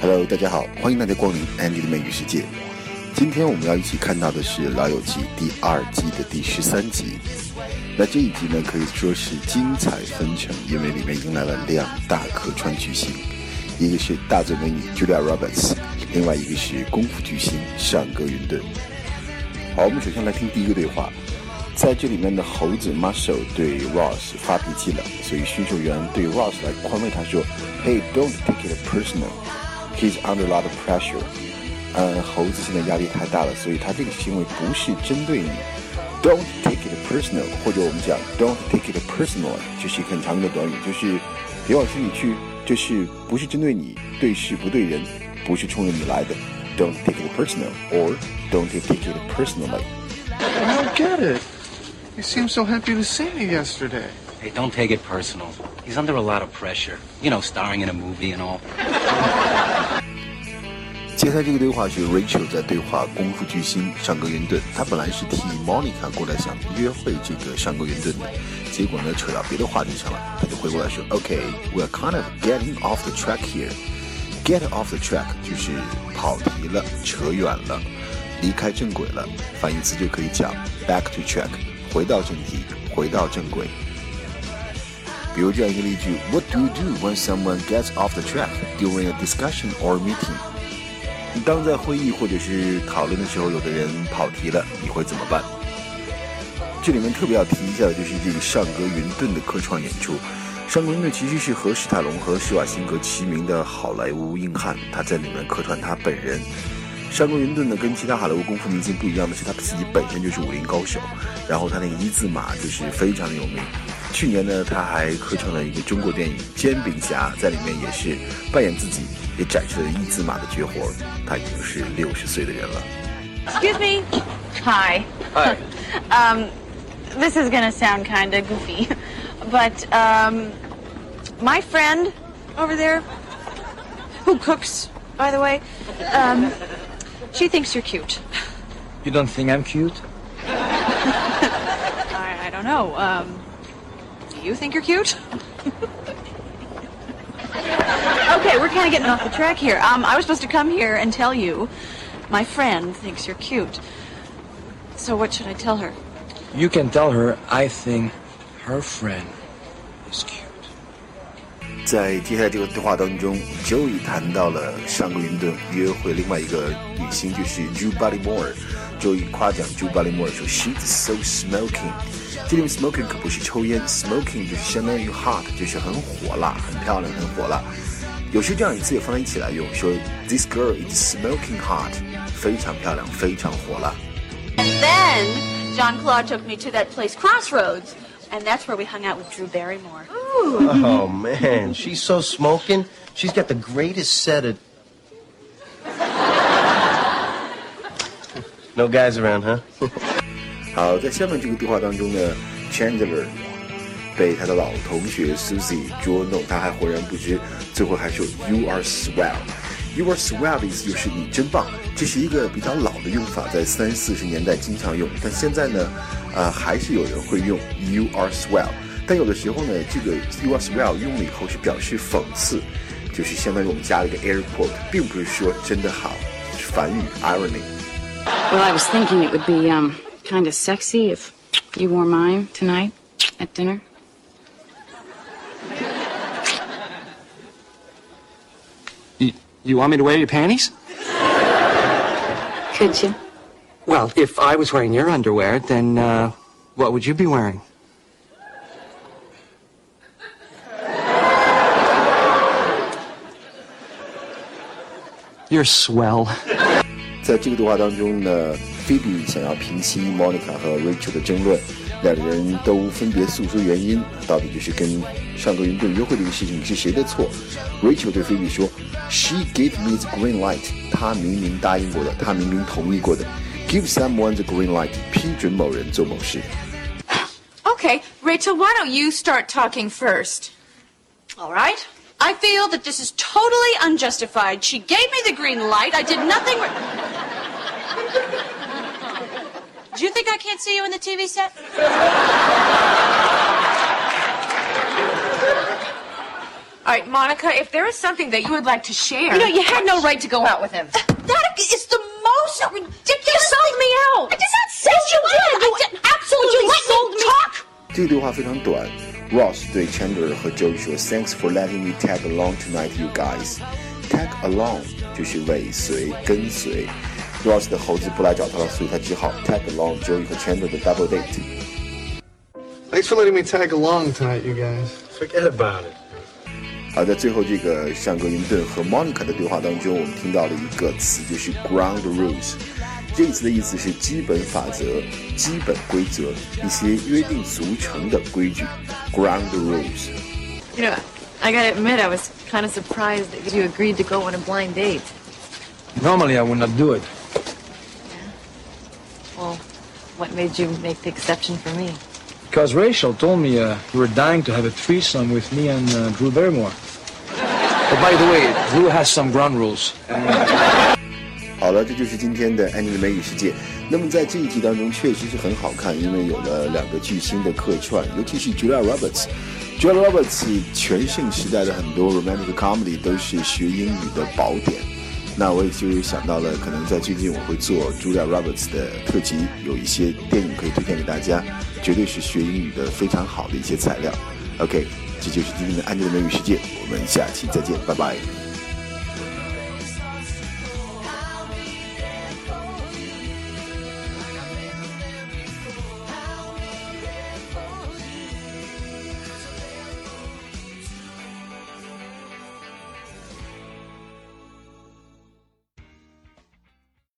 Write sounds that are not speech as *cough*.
Hello，大家好，欢迎大家光临 Andy 的美女世界。今天我们要一起看到的是《老友记》第二季的第十三集。那这一集呢，可以说是精彩纷呈，因为里面迎来了两大客串巨星，一个是大嘴美女 Julia Roberts，另外一个是功夫巨星上格云顿。好，我们首先来听第一个对话。在这里面的猴子 Marshall 对 Ross 发脾气了，所以驯兽员对 Ross 来宽慰他说：“Hey, don't take it personal. He's under a lot of pressure.” 呃，猴子现在压力太大了，所以他这个行为不是针对你。Don't take it personal，或者我们讲 Don't take it personal，这是一个很常用的短语，就是别往心里去，这是不是针对你，对事不对人，不是冲着你来的。Don't take it personal, or don't take it personally. I don't get it. You seemed so happy to see me yesterday. Hey, don't take it personal. He's under a lot of pressure. You know, starring in a movie and all. 接下来这个对话是 Rachel 在对话功夫巨星上格云顿，他本来是替 Monica 过来想约会这个上格云顿的，结果呢扯到别的话题上了，他就回过来说，OK，we're、kind of getting off the track here。Get off the track 就是跑题了，扯远了，离开正轨了。反义词就可以讲 back to track，回到正题，回到正轨。比如这样一个例句：What do you do when someone gets off the track during a discussion or meeting？当在会议或者是讨论的时候，有的人跑题了，你会怎么办？这里面特别要提一下的就是这个上格云顿的客串演出。上格云顿其实是和史泰龙和施瓦辛格齐名的好莱坞硬汉，他在里面客串他本人。上格云顿呢，跟其他好莱坞功夫明星不一样的是，他自己本身就是武林高手，然后他那个一字马就是非常的有名。去年呢，他还客串了一个中国电影《煎饼侠》，在里面也是扮演自己，也展示了一字马的绝活。他已经是六十岁的人了。Excuse me. Hi. Hi. *laughs* um, this is gonna sound kind of goofy, *laughs* but um, my friend over there, who cooks, by the way, um, she thinks you're cute. You don't think I'm cute? *laughs* I, I don't know. Um, do you think you're cute? *laughs* okay, we're kind of getting off the track here. Um, I was supposed to come here and tell you my friend thinks you're cute. So what should I tell her? You can tell her I think her friend is cute. 在接下来这个对话当中，Joey 谈到了尚格云顿约会另外一个女星就是 Drew Barrymore。Joey 夸奖 Drew Barrymore 说：“She's so smoking。”这里面 smoking 可不是抽烟，smoking 就是相当于 hot，就是很火辣、很漂亮、很火辣。有时这样一次也放在一起来用，说 This girl is smoking hot，非常漂亮，非常火辣。And then Jean-Claude took me to that place, Crossroads and that's where we hung out with Drew Barrymore. Oh man, she's so smoking. She's got the greatest set of. *laughs* No guys around, huh? *laughs* 好，在下面这个对话当中呢，Chandler 被他的老同学 Susie 捉弄，他还浑然不知，最后还说 You are swell。You are swell 的意思就是你真棒，这是一个比较老 的用法，在三四十年代经常用，但现在呢，呃，还是有人会用 You are swell。但有的时候呢，这个 You are swell 用了以后是表示讽刺，就是相当于我们加了一个 air quote，并不是说真的好，是反语 irony。 Well, I was thinking it would be um kind of sexy if you wore mine tonight at dinner. You, you want me to wear your panties? Could you? Well, if I was wearing your underwear, then uh, what would you be wearing? You're swell. 在这个对话当中呢，Phoebe 想要平息 Monica 和 Rachel 的争论， 两人都分别诉说原因，到底就是跟尚格云顿约会这个事情是谁的错？Rachel 对菲比说：“She gave me the green light。”她明明答应过的，她明明同意过的。Give someone the green light，批准某人做某事。Okay, Rachel, why don't you start talking first? All right. I feel that this is totally unjustified. She gave me the green light. I did nothing. Re- Do you think I can't see you in the TV set? All right, Monica, if there is something that you would like to share. You know, you had no right to go out with him. That is the most ridiculous. You sold me out. I did not say Yes, you did. You You did. did. Absolutely Would you let sold me me. talk? 这个对话非常短。Ross 对 Chandler 和 Joey 说：“Thanks for letting me tag along tonight, you guys. Tag along 就是尾随、跟随。 Ross tag along Joey 和 Chandler 的 double date。Thanks for letting me tag along tonight, you guys. Forget about it. 好，在最后这个尚格云顿和 Monica 的对话当中，我们听到了一个词，就是 ground rules。这个词的意思是基本法则、基本规则、一些约定俗成的规矩，ground rules。You know, I gotta admit, I was kind of surprised that you agreed to go on a blind date. Normally, I would not do it. what made you make the exception for me? Because Rachel told me uh, you were dying to have a threesome with me and uh, Drew Barrymore. But by the way, Drew has some ground rules. 好了，这就是今天的安妮的美语世界。那么在这一集当中，确实是很好看，因为有了两个巨星的客串，尤其是 Julia Roberts。Julia Roberts 全盛时代的很多 romantic comedy 都是学英语的宝典。 那我也就想到了，可能在最近我会做 Julia Roberts 的特辑，有一些电影可以推荐给大家，绝对是学英语的非常好的一些材料。OK，这就是今天的安静的美语世界，我们下期再见，拜拜。